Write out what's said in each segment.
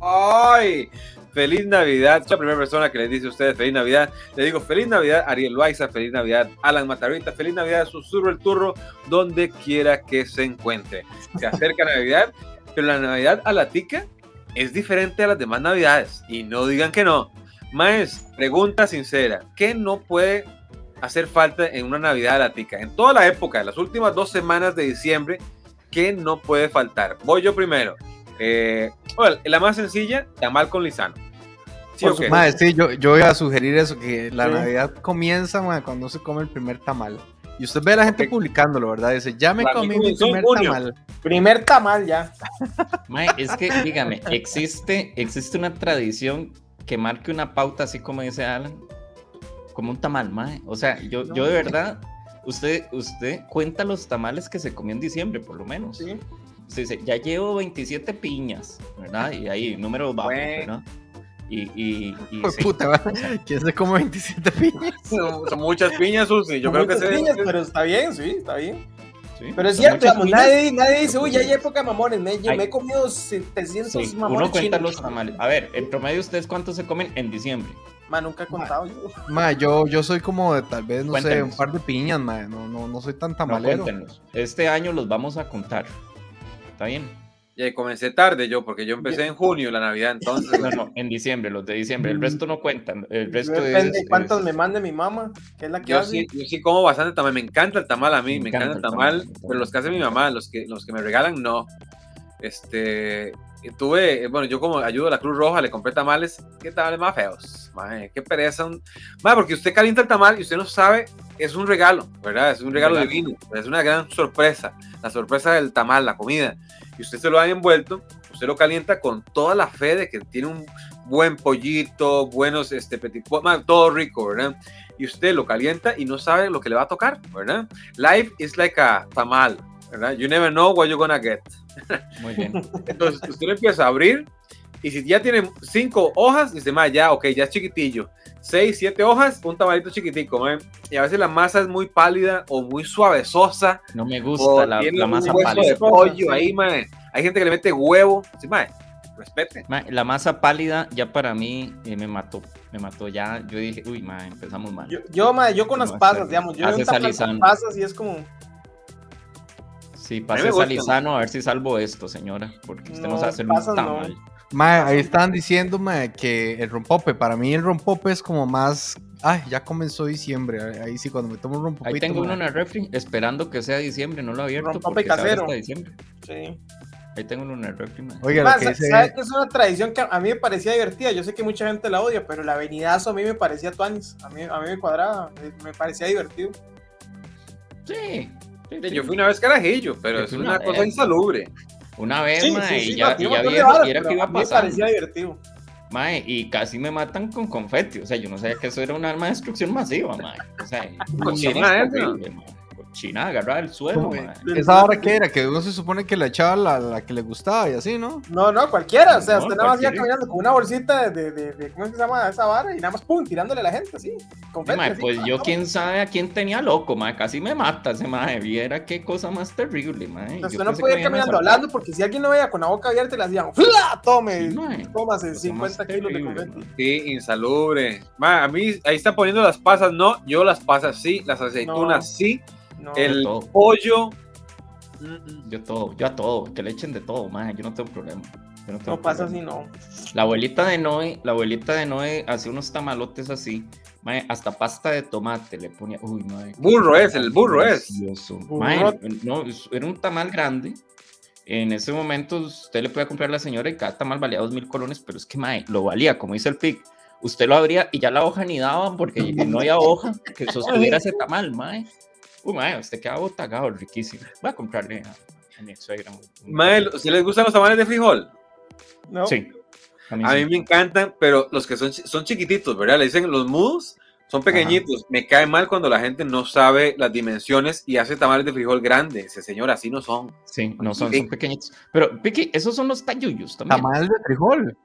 ¡Ay! Feliz Navidad. La primera persona que les dice a ustedes Feliz Navidad. Le digo Feliz Navidad, Ariel Loaiza. Feliz Navidad, Alan Matarrita. Feliz Navidad, Susurro el Turro, donde quiera que se encuentre. Se acerca Navidad, pero la Navidad a la tica es diferente a las demás Navidades. Y no digan que no. Maes, pregunta sincera. ¿Qué no puede hacer falta en una Navidad a la tica? En toda la época, en las últimas dos semanas de diciembre, ¿qué no puede faltar? Voy yo primero. Eh, bueno, la más sencilla, tamal con lisano. ¿Sí, o qué? Madre, sí, yo, yo voy a sugerir eso, que la Navidad comienza madre, cuando se come el primer tamal. Y usted ve a la gente publicándolo, ¿verdad? Dice, ya me Para comí mí mi primer junio. tamal. Primer tamal ya. Mae, es que, dígame, existe, existe una tradición que marque una pauta, así como dice Alan, como un tamal, mae. O sea, yo, yo de verdad, usted, usted cuenta los tamales que se comió en diciembre, por lo menos. Sí. Dice, ya llevo 27 piñas, ¿verdad? Y ahí, números bajos, Bueno. ¿verdad? Y, y, y Pues sí. puta. ¿quién se come 27 piñas? Son, son muchas piñas, Susi. Yo creo que se piñas, pero está bien, sí, está bien. sí, Pero es son cierto, digamos, nadie, nadie dice, uy, ya hay época de mamones. Me, me he comido 700 Sí, mamones uno cuenta chinos. los tamales. A ver, en promedio, ¿ustedes cuántos se comen en diciembre? Ma, nunca he contado yo. Ma, yo, yo soy como de tal vez, no sé, Cuéntenos. un par de piñas, ma. No, no, no soy tan No, tamalero. cuéntenos. Este año los vamos a contar. ¿Está bien? Ya comencé tarde yo, porque yo empecé en junio la Navidad, entonces. No, no, en diciembre, los de diciembre. El resto no cuentan. El resto Depende es. de cuántos es- me mande mi mamá, que es la que Yo hace. sí, yo sí como bastante tamal, me encanta el tamal a mí, Me me, encanta el encanta el tamal, tamal. pero los que hace mi mamá, los que, los que me regalan, no. Este, y tuve, eh, bueno, yo como ayudo a la Cruz Roja, le compré tamales, qué tamales más feos, maje, qué pereza. un- Maje, porque usted calienta el tamal y usted no sabe, es un regalo, ¿verdad? Es un regalo Regalo. divino, es una gran sorpresa, la sorpresa del tamal, la comida. Y usted se lo ha envuelto, usted lo calienta con toda la fe de que tiene un buen pollito, buenos, este, petit pois, ma, todo rico, ¿verdad? Y usted lo calienta y no sabe lo que le va a tocar, ¿verdad? Life is like a tamal, ¿verdad? You never know what you're gonna get. Muy bien. Entonces usted lo empieza a abrir y si ya tiene cinco hojas, dice, ma, ya, ok, ya es chiquitillo. Seis, siete hojas, un tamalito chiquitico, ma. Y a veces la masa es muy pálida o muy suavezosa No me gusta la, tiene la masa hueso pálida. de pollo ahí. Hay gente que le mete huevo. Respete. La masa pálida ya para mí eh, me mató. Me mató ya. Yo dije, uy, ma, empezamos mal. Yo, yo, ma, yo con No, las pasas, digamos, yo veo pasas y es como, Sí, pase salizano a ver si salvo esto, señora. Porque usted no, No, sabe hacer un pasas no. tamal. Ma, ahí están diciendo, ma, que el rompope, para mí el rompope es como más. Ay, ya comenzó diciembre. Ahí sí, cuando me tomo un rompopito. Ahí tengo uno en el refri, esperando que sea diciembre, no lo he abierto. Rompope casero. hasta diciembre. sí. Ahí tengo uno en el refri, ma. Oiga, Ma, lo que sa- dice- ¿sabes que es una tradición que a mí me parecía divertida? Yo sé que mucha gente la odia, pero la venidazo a mí me parecía tuanis. A mí, a mí me cuadraba, me parecía divertido. Sí. Sí, Sí, sí. Yo fui una vez carajillo, pero es una una cosa vez. insalubre. Una vez, Sí, ma, sí, y ya, y ya viejo, y era que iba a mí me parecía divertido. Mae, y casi me matan con confeti. O sea, yo no sabía que eso era un arma de destrucción masiva, mae. O sea, Cochina era Cochina, agarrar el suelo, mae. Esa hora que era, que uno se supone que le echaba la, la que le gustaba y así, ¿no? No, no, cualquiera. O sea, No, usted nada más iba caminando con una bolsita de, de, de- ¿cómo es que se llama esa vara? Y nada más, pum, tirándole a la gente, así. Confeti, Mae, así. pues yo quién sabe a quién tenía loco, mae. Casi me mata ese mae. Viera qué cosa más terrible, mae. Entonces, Yo usted no que ir caminando hablando porque si alguien lo veía con la boca abierta le hacían ¡Fla! Tome, Sí, mae. tómase Cosa 50 más kilos de confeti. Sí, insalubre. Ma, a mí ahí está poniendo las pasas, no. Yo las pasas sí, las aceitunas No. sí. No. El pollo. Yo todo, yo a todo, que le echen de todo, mae. Yo no tengo problema. Yo no, tengo No pasa así, no. La abuelita de Noé, la abuelita de Noé hacía unos tamalotes así, mae, hasta pasta de tomate le ponía. Uy, qué Burro es, el burro es. Mae, no, era un tamal grande. En ese momento usted le podía comprar a la señora y cada tamal valía dos mil colones, pero es que mae, lo valía, como dice el PIC. Usted lo abría y ya la hoja ni daban porque no había hoja que sostuviera ese tamal, mae. Uy, mae, usted queda botagado, riquísimo. Voy a comprarle a, a mi ex suegra. un- un- Ma, ¿si les gustan los tamales de frijol? No. Sí. A mí A sí. mí me encantan, pero los que son, son chiquititos, ¿verdad? Le dicen los mudos, son pequeñitos. Me cae mal cuando la gente no sabe las dimensiones y hace tamales de frijol grandes. Ese señor, así no son. Sí, no son, Sí. son pequeñitos. Pero, Piqui, esos son los tayuyos también. Tamal de frijol.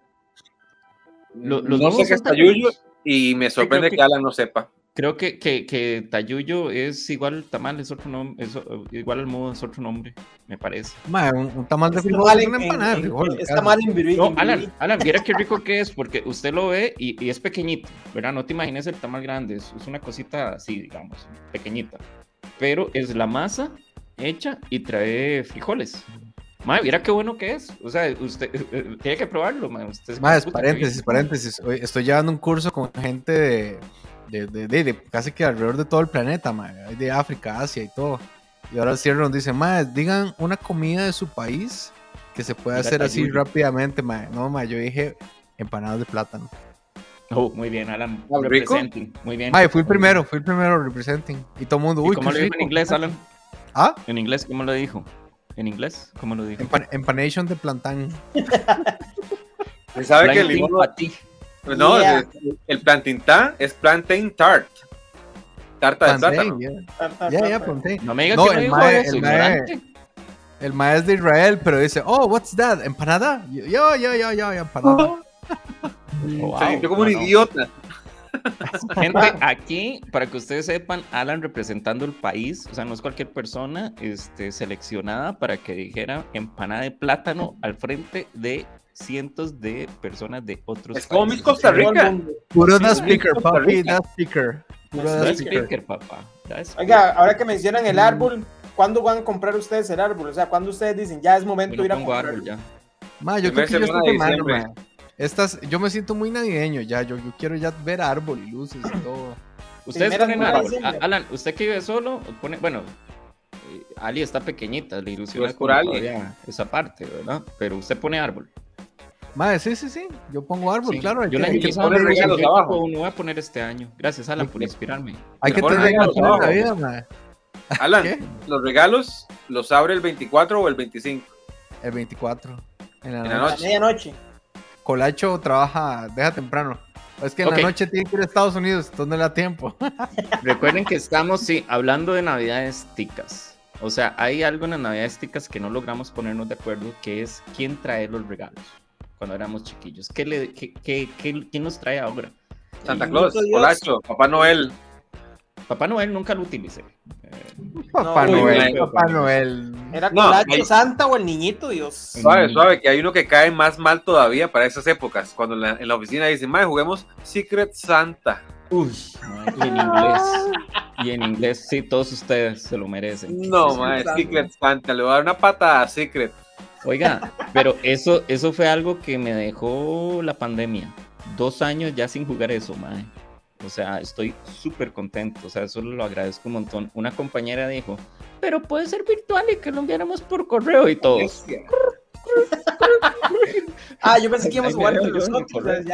Lo- los no sé qué es pequeños. y me sorprende que Alan no sepa. Creo que, que, que Tayuyo es igual tamal, es otro nombre, es, igual al modo es otro nombre, me parece. Ma, un, un tamal de frijol es una empanada de frijol. Es tamal en Viruí. No, Alan, Alan, mira qué rico que es, porque usted lo ve y, y es pequeñito, ¿verdad? No te imagines el tamal grande, es, es una cosita así, digamos, pequeñita. Pero es la masa hecha y trae frijoles. Madre, mira qué bueno que es. O sea, usted eh, eh, tiene que probarlo, madre. Usted Más, puta, paréntesis, paréntesis. Estoy llevando un curso con gente de, de, de, de- de casi que alrededor de todo el planeta, ma. De África, Asia y todo. Y ahora el cierre nos dice, más, digan una comida de su país que se pueda Mira, hacer así rápidamente, ma. No, ma, yo dije empanadas de plátano. Oh, muy bien, Alan. ¿Ah, rico? representing, Muy bien. Ma, fui el primero, fui el primero representing. Y todo el mundo, ¿Y uy, cómo lo dijo rico. en inglés, Alan? ¿Ah? En inglés, ¿cómo lo dijo? ¿En inglés? ¿Cómo lo dijo? Empan- empanation de plantán. ¿Se sabe que el limón. No, Yeah. el, el plantintá es plantain tart. Tarta de plátano. Plantain. Ya, ya, plantain. No me digas No, que no el dijo mae- eso, el mae- ignorante. El maestro de Israel, pero dice, oh, what's that? ¿Empanada? Yo, yo, yo, yo, yo, empanada. Oh, wow, Se sintió como un no, idiota. Gente, aquí, para que ustedes sepan, Alan representando el país, o sea, no es cualquier persona este, seleccionada para que dijera empanada de plátano al frente de cientos de personas de otros Es países. Costa Rica. Puro sí, speaker, papi, speaker. Puro speaker, papá. Oiga, ahora que mencionan el árbol, ¿cuándo van a comprar ustedes el árbol? O sea, ¿cuándo ustedes dicen ya es momento de ir no a comprar? árbol ya. Ma, yo creo que yo semana, ma. Estas, yo me siento muy navideño ya, yo, yo quiero ya ver árbol y luces y todo. Ustedes ponen árbol. Alan, usted que vive solo, pone, bueno, eh, Ali está pequeñita, le ilusiona Pues por Ali. esa parte, ¿verdad? Pero usted pone árbol. Madre, sí, sí, sí, yo pongo árbol, Sí, claro. Hay yo que, le que poner regalos yo abajo. uno voy a poner este año. Gracias, Alan, por inspirarme. hay que tener regalos en la vida, ma. Alan, ¿Qué? los regalos los abre el 24 o el 25. El 24. En la En la noche. Medianoche. Colacho trabaja, deja temprano. Es que en la noche tiene que ir a Estados Unidos, entonces no le da tiempo. Recuerden que estamos, sí, hablando de navidades ticas. O sea, hay algo en las navidades ticas que no logramos ponernos de acuerdo, que es quién trae los regalos cuando éramos chiquillos. ¿Qué le, qué, qué- qué- quién los trae ahora? Santa Claus. Colacho, Papá Noel. Papá Noel nunca lo utilicé. Eh, Papá Noel, uy, Papá Noel. ¿Era No, Colacho Santa o el niñito Dios? Suave, suave, que hay uno que cae más mal todavía para esas épocas. Cuando en la, en la oficina dicen, madre, juguemos Secret Santa. Uy, y en inglés. Y en inglés, sí, todos ustedes se lo merecen. No, madre. Secret Santa. Le voy a dar una pata a Secret. Oiga, pero eso, eso fue algo que me dejó la pandemia. Dos años ya sin jugar eso, mae. O sea, estoy súper contento. O sea, eso lo agradezco un montón. Una compañera dijo, pero puede ser virtual y que lo enviáramos por correo y todos. Ah, yo pensé que íbamos a jugar entre nosotros.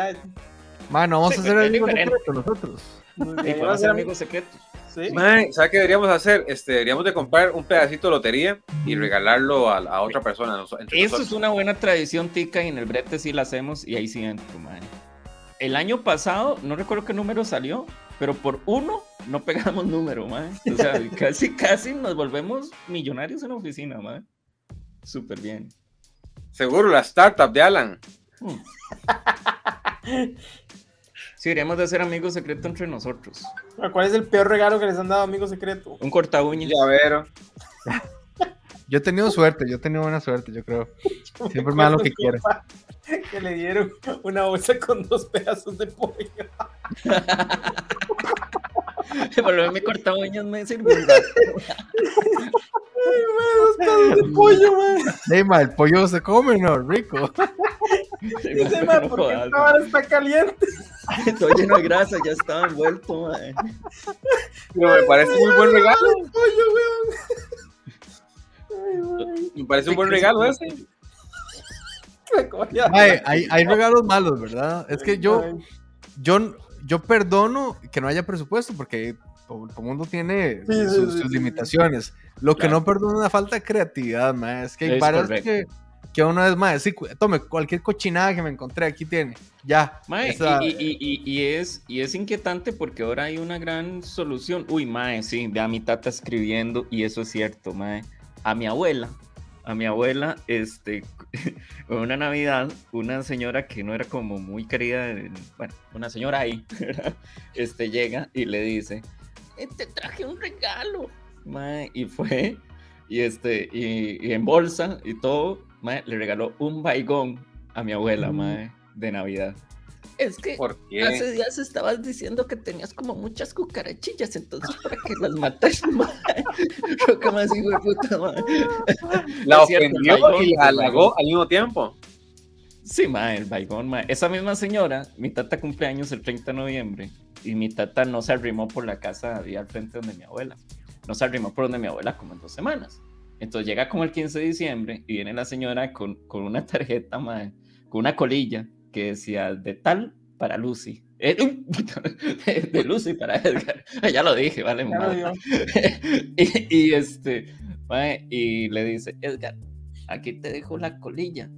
Mano, vamos Sí, a hacer secreto nosotros. vamos a ser hacer amigos secretos. Sí. Mae, ¿sabes qué deberíamos hacer? Este, deberíamos de comprar un pedacito de lotería y regalarlo a, a otra persona. nos- Eso es nosotros. una buena tradición tica y en el brete sí la hacemos y ahí sí entro, mae. El año pasado, no recuerdo qué número salió, pero por uno no pegamos número, mae. O sea, casi, casi nos volvemos millonarios en la oficina, mae. Súper bien. Seguro, la startup de Alan. Mm. Sí, deberíamos de hacer amigos secretos entre nosotros. ¿Cuál es el peor regalo que les han dado amigos secreto? Un corta uñas. Llavero. Yo he tenido suerte, yo he tenido buena suerte, yo creo. Siempre me dan lo que quiero. Que le dieron una bolsa con dos pedazos de pollo. Pero mi corta uñas me rato. Dos pedazos de pollo, man. Ey, ma, el pollo se come, ¿no? Rico. Dice, man, No ¿por qué jodas, esta vara está caliente? Todo lleno de grasa, ya estaba envuelto, mae. No, me parece muy buen regalo. Pollo, weón. Ay, man. Me parece un buen regalo ese. Ay, hay, hay regalos malos, ¿verdad? Es que yo, Ay, yo, yo perdono que no haya presupuesto porque todo el mundo tiene Sí, sus, sí, sus sí. limitaciones. Lo que Claro. no perdono es la falta de creatividad, ma. Es que hay correcto. que, que uno es más, sí, tome cualquier cochinada que me encontré, aquí tiene. Ya. Mae, esa- y, y- y- y es, y es inquietante porque ahora hay una gran solución. Uy, mae, sí, ve a mi tata escribiendo y eso es cierto, mae. A mi abuela a mi abuela, este, en una Navidad, una señora que no era como muy querida, en- bueno, una señora ahí, ¿verdad? este, llega y le dice, "Eh, te traje un regalo, mae", y fue, y este, y, y en bolsa y todo, mae, le regaló un baigón a mi abuela, Mm. mae, de Navidad. Es que ¿Por qué? Hace días estabas diciendo que tenías como muchas cucarachillas, entonces para que las mates. Yo como así, güey, puta, mae. La cierto, ofendió baigón, y la halagó al mismo tiempo. Sí, mae, el baigón, mae. Esa misma señora, mi tata cumpleaños el 30 de noviembre y mi tata no se arrimó por la casa ahí al frente donde mi abuela. No se arrimó por donde mi abuela como en dos semanas. Entonces llega como el 15 de diciembre y viene la señora con, con una tarjeta, mae, con una colilla que decía de tal para Lucy. Eh, de, de Lucy para Edgar. Ya lo dije, vale, y, y este, y le dice, Edgar, aquí te dejo la colilla.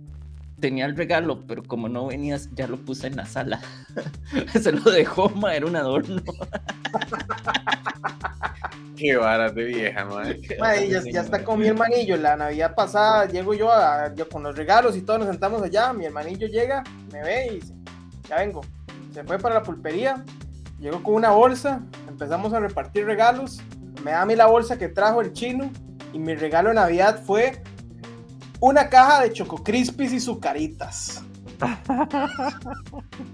Tenía el regalo, pero como no venías, ya lo puse en la sala. Se lo dejó, ma, era un adorno. Qué vara de vieja, madre. Mae, ya, ya está con mi hermanillo. La Navidad pasada llego yo, a- yo con los regalos y todos nos sentamos allá. Mi hermanillo llega, me ve y dice: Ya vengo. Se fue para la pulpería. Llegó con una bolsa. Empezamos a repartir regalos. Me da a mí la bolsa que trajo el chino. Y mi regalo de Navidad fue una caja de Choco Crispies y sucaritas.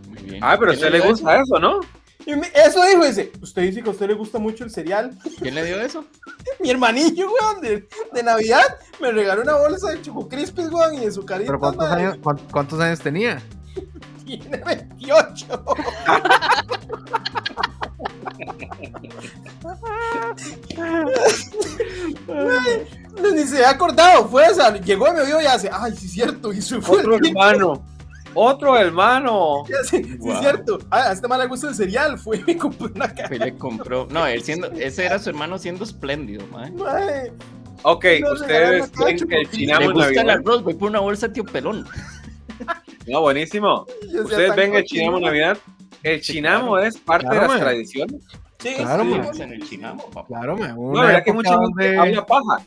Muy bien. Ah, pero a ¿Quién usted le gusta eso, ¿no? Y me- eso dijo, dice, usted dice que a usted le gusta mucho el cereal. ¿Quién le dio eso? Mi hermanillo, weón, de, de Navidad, me regaló una bolsa de Choco Crispies, weón, y de sucaritas. ¿Pero cuántos años, cuán- cuántos años tenía? Tiene 28. Ni se había acordado, fue esa. Llegó y me vio y hace, ay, sí es cierto. Y se fue. Otro hermano. Otro hermano. Sé, sí Wow. es cierto. Ah, a este mal le gusta el cereal. Fue y me compró una caja. Pues le compró. No, él siendo, ese era su hermano siendo espléndido, ma. Mae. Ok, No, ustedes cacho, que el chinamo en gusta el Navidad. arroz, voy por una bolsa de tío pelón. No, buenísimo. Ustedes ven el chinamo en Navidad. El chinamo claro. es parte Claro, de las man. tradiciones. Sí, Claro, sí, weón. En el chinamo, papá. Claro, me. No, Una la verdad que mucha gente donde habla paja.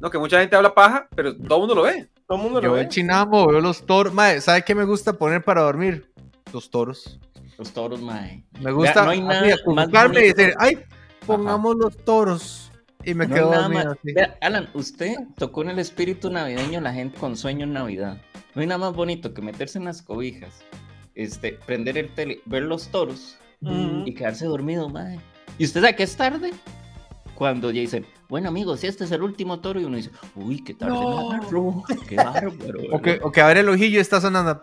No, que mucha gente habla paja, pero todo el mundo lo ve. Todo el mundo lo yo ve. el chinamo, veo los toros. Mae, ¿sabe qué me gusta poner para dormir? Los toros. Los toros, mae. Me gusta no hay nada así, más acurrucarme y decir, ay, pongamos los toros. Y me No quedo dormido más- así. Vea, Alan, usted tocó en el espíritu navideño la gente con sueño en Navidad. No hay nada más bonito que meterse en las cobijas, este, prender el tele, ver los toros y quedarse dormido, mae. ¿Y usted sabe que es tarde? Cuando ya dicen, bueno amigos, si este es el último toro, y uno dice, uy, qué tarde No. qué bárbaro. O que, o que abre el ojillo y está sonando.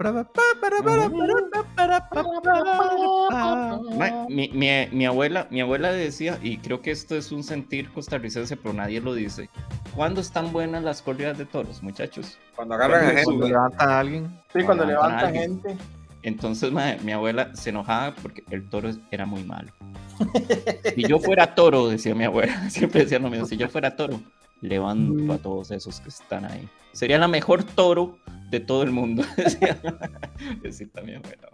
Mi, mi- mi abuela, mi abuela decía, y creo que esto es un sentir costarricense, pero nadie lo dice. ¿Cuándo están buenas las corridas de toros, muchachos? Cuando agarran a Cuando Cuando gente. levantan a alguien. Sí, cuando Levantan a levanta alguien. gente. Entonces ma, mi abuela se enojaba porque el toro era muy malo. Si yo fuera toro, decía mi abuela, siempre decía lo mismo, si yo fuera toro, levanto a todos esos que están ahí. Sería la mejor toro de todo el mundo, decía, decía también abuela.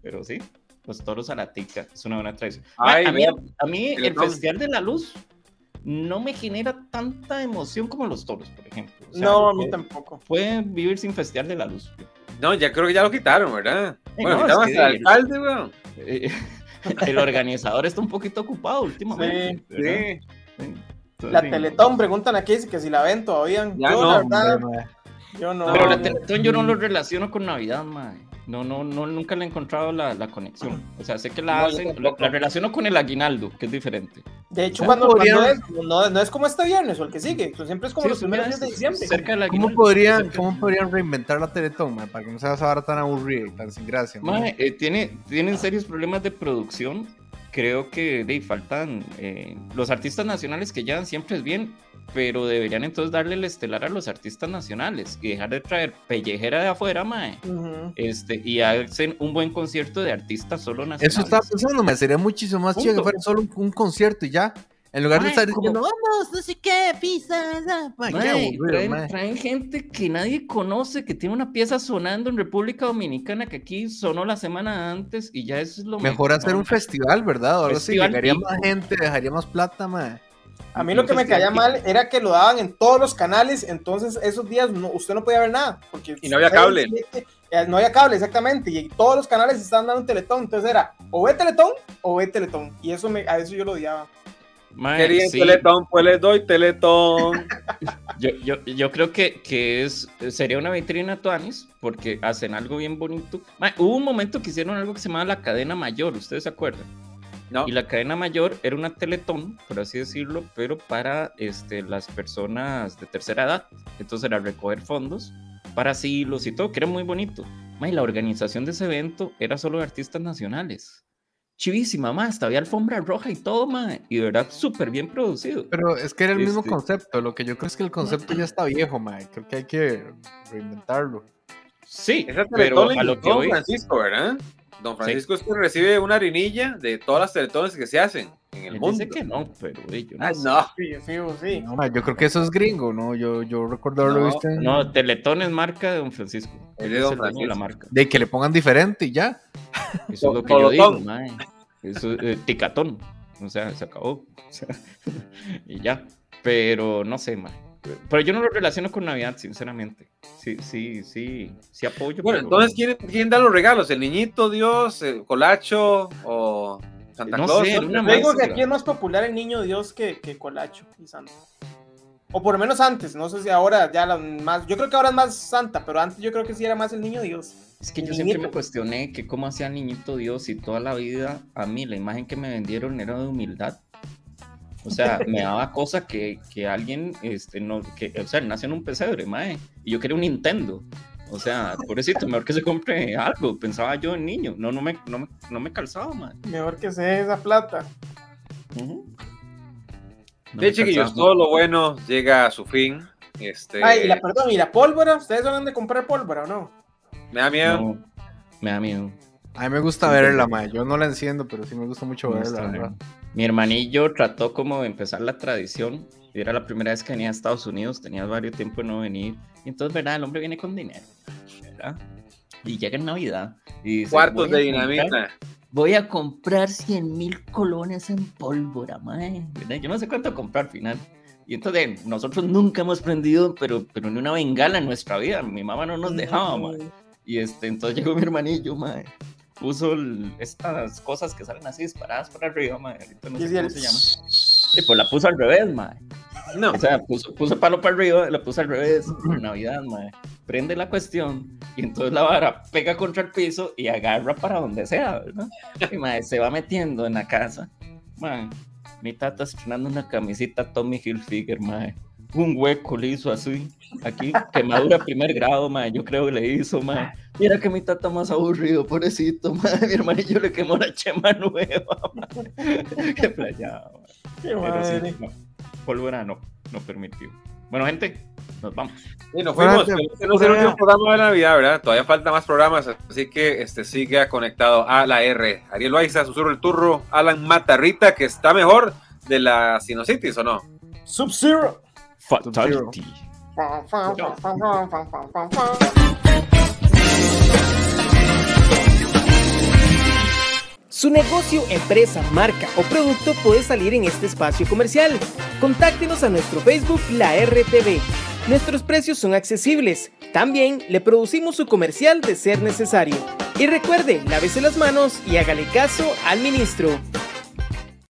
Pero sí, los toros a la tica, es una buena tradición. A mí, a mí el. Festival de la Luz no me genera tanta emoción como los toros, por ejemplo. O sea, No, a mí tampoco. Fue vivir sin Festival de la Luz. No, ya creo que ya lo quitaron, ¿verdad? Bueno, no, quitaron es que hasta el el- alcalde, weón. El organizador está un poquito ocupado últimamente. Sí. Sí. La. Teletón, preguntan aquí si que si la ven todavía. Ya yo, no, la verdad, Hombre, yo no. Pero la. Teletón yo no lo relaciono con Navidad, mae. No, no, no, nunca le he encontrado la, la conexión. O sea, sé que la No, hacen, la, la relaciono con el aguinaldo, que es diferente. De hecho, ¿Cómo cuando, podrían- cuando es, no, no es como este viernes o el que sigue, siempre es como Sí, los primeros días de diciembre. Cerca del ¿Cómo podrían, Cerca- ¿Cómo podrían reinventar la Teletón, mae, para que no sea esa tan aburrida y tan sin gracia? eh, tiene, tienen serios problemas de producción. Creo que de, faltan eh, los artistas nacionales que llevan siempre es bien, pero deberían entonces darle el estelar a los artistas nacionales y dejar de traer pellejera de afuera, mae. Este, y hacen un buen concierto de artistas solo nacionales. Eso estaba pensando, me sería muchísimo más chido que fuera solo un, un concierto y ya. En lugar de estar como- diciendo, vamos, no sé qué, pizza, esa". Mae, qué Mae, aburrido, traen, mae. traen gente que nadie conoce, que tiene una pieza sonando en República Dominicana que aquí sonó la semana antes y ya eso es lo Mejor hacer un festival, ¿verdad? Así, Festival llegaría tipo. más gente, dejaría más plata, mae. A mí lo que me caía ¿qué- mal era que lo daban en todos los canales, entonces esos días no- usted no podía ver nada. Porque Y no había cable. Eh, No había cable, exactamente. Y todos los canales estaban dando un teletón. Entonces era o ve teletón o ve teletón. Y eso me, a eso yo lo odiaba. Mae, Querían sí, Teletón, pues les doy Teletón. yo, yo, yo creo que, que es, sería una vitrina Tuanis porque hacen algo bien bonito. Mae, hubo un momento que hicieron algo que se llamaba la cadena mayor, ¿ustedes se acuerdan? No. Y la cadena mayor era una teletón, por así decirlo, pero para este, las personas de tercera edad. Entonces era recoger fondos para asilos y todo, que era muy bonito. Ma, y la organización de ese evento era solo de artistas nacionales. Chivísima, más, hasta había alfombra roja y todo, ma, y de verdad súper bien producido. Pero es que era el mismo Este- concepto. Lo que yo creo es que el concepto ya está viejo, mae. Creo que hay que reinventarlo. Sí, Esa pero a lo que voy, Francisco, ¿verdad? Don Francisco es que recibe una harinilla de todas las teletones que se hacen en el él mundo. dice que no, pero eh, yo no Ah, sé. no. Sí, sí, sí. No, mae, yo creo que eso es gringo, ¿no? Yo, yo recuerdo haberlo No, visto en- No, Teletón es marca de Don Francisco. Es Él de es Don de la Francisco. marca. De que le pongan diferente y ya. Eso es lo que yo digo, mae. Eso es eh, ticatón. O sea, se acabó. O sea, y ya. Pero no sé, mae. Pero yo no lo relaciono con Navidad, sinceramente. Sí, sí, sí, sí apoyo. Bueno, pero- entonces, ¿quién, ¿quién da los regalos? ¿El niñito Dios, el Colacho o Santa No Claus? sé, una Yo digo que aquí es más popular el niño Dios que, que Colacho y Santa. O por lo menos antes, no sé si ahora ya la más. Yo creo que ahora es más Santa, pero antes yo creo que sí era más el niño Dios. Es que yo siempre me cuestioné que cómo hacía el niñito Dios y toda la vida a mí la imagen que me vendieron era de humildad. O sea, me daba cosa que, que alguien, este, no, que, o sea, él nació en un pesebre, mae, y yo quería un Nintendo. O sea, pobrecito, mejor que se compre algo, pensaba yo en niño, no, no me, no me, no me calzaba, mae. Mejor que se dé esa plata. No Sí, me chiquillos, calzaba. todo lo bueno llega a su fin. Este, Ay, y la, perdón, ¿y la pólvora? ¿Ustedes van de comprar pólvora o no? me da miedo. No, me da miedo. A mí me gusta verla, mae. Yo no la enciendo, pero sí me gusta mucho Me verla. gusta ¿verdad? verla. Mi hermanillo trató como de empezar la tradición. Era la primera vez que venía a Estados Unidos, tenía varios tiempo de no venir. Y entonces, ¿verdad? El hombre viene con dinero, ¿verdad? Y llega en Navidad. Y dice, Cuartos "Voy de a comprar- dinamita. Voy a comprar 100 mil colones en pólvora, mae. ¿verdad? Yo no sé cuánto comprar al final. Y entonces, nosotros nunca hemos prendido, pero, pero ni una bengala en nuestra vida. Mi mamá no nos dejaba, mae. Y este, entonces llegó mi hermanillo, mae. Puso estas cosas que salen así disparadas para arriba, mae. Ahorita no sé cómo el- se llama. Y pues la puso al revés, mae. No, O sea, puso, puso el palo para arriba, la puso al revés. En Navidad, mae. Prende la cuestión y entonces la vara pega contra el piso y agarra para donde sea, ¿verdad? Y mae, se va metiendo en la casa. Mae, mi tata estrenando una camisita Tommy Hilfiger, mae. Un hueco le hizo así. Aquí, quemadura primer grado, mae. Yo creo que le hizo, mae. Mira que mi tata más aburrido, pobrecito, mae. Mi hermanillo le quemó la chema nueva, mae. Qué playado. Qué madre. sí, no, pólvora no, no permitió. Bueno, gente, nos vamos. Sí, nos fuimos. Este no es el último programa de Navidad, ¿verdad? Todavía faltan más programas, así que este, siga conectado a la R. Ariel Baiza, Susurro el Turro, Alan Matarrita, que está mejor de la sinusitis, ¿o no? Sub-Zero. Fatality. Su negocio, empresa, marca o producto puede salir en este espacio comercial. Contáctenos a nuestro Facebook La RTV. Nuestros precios son accesibles. También le producimos su comercial de ser necesario. Y recuerde, lávese las manos y hágale caso al ministro.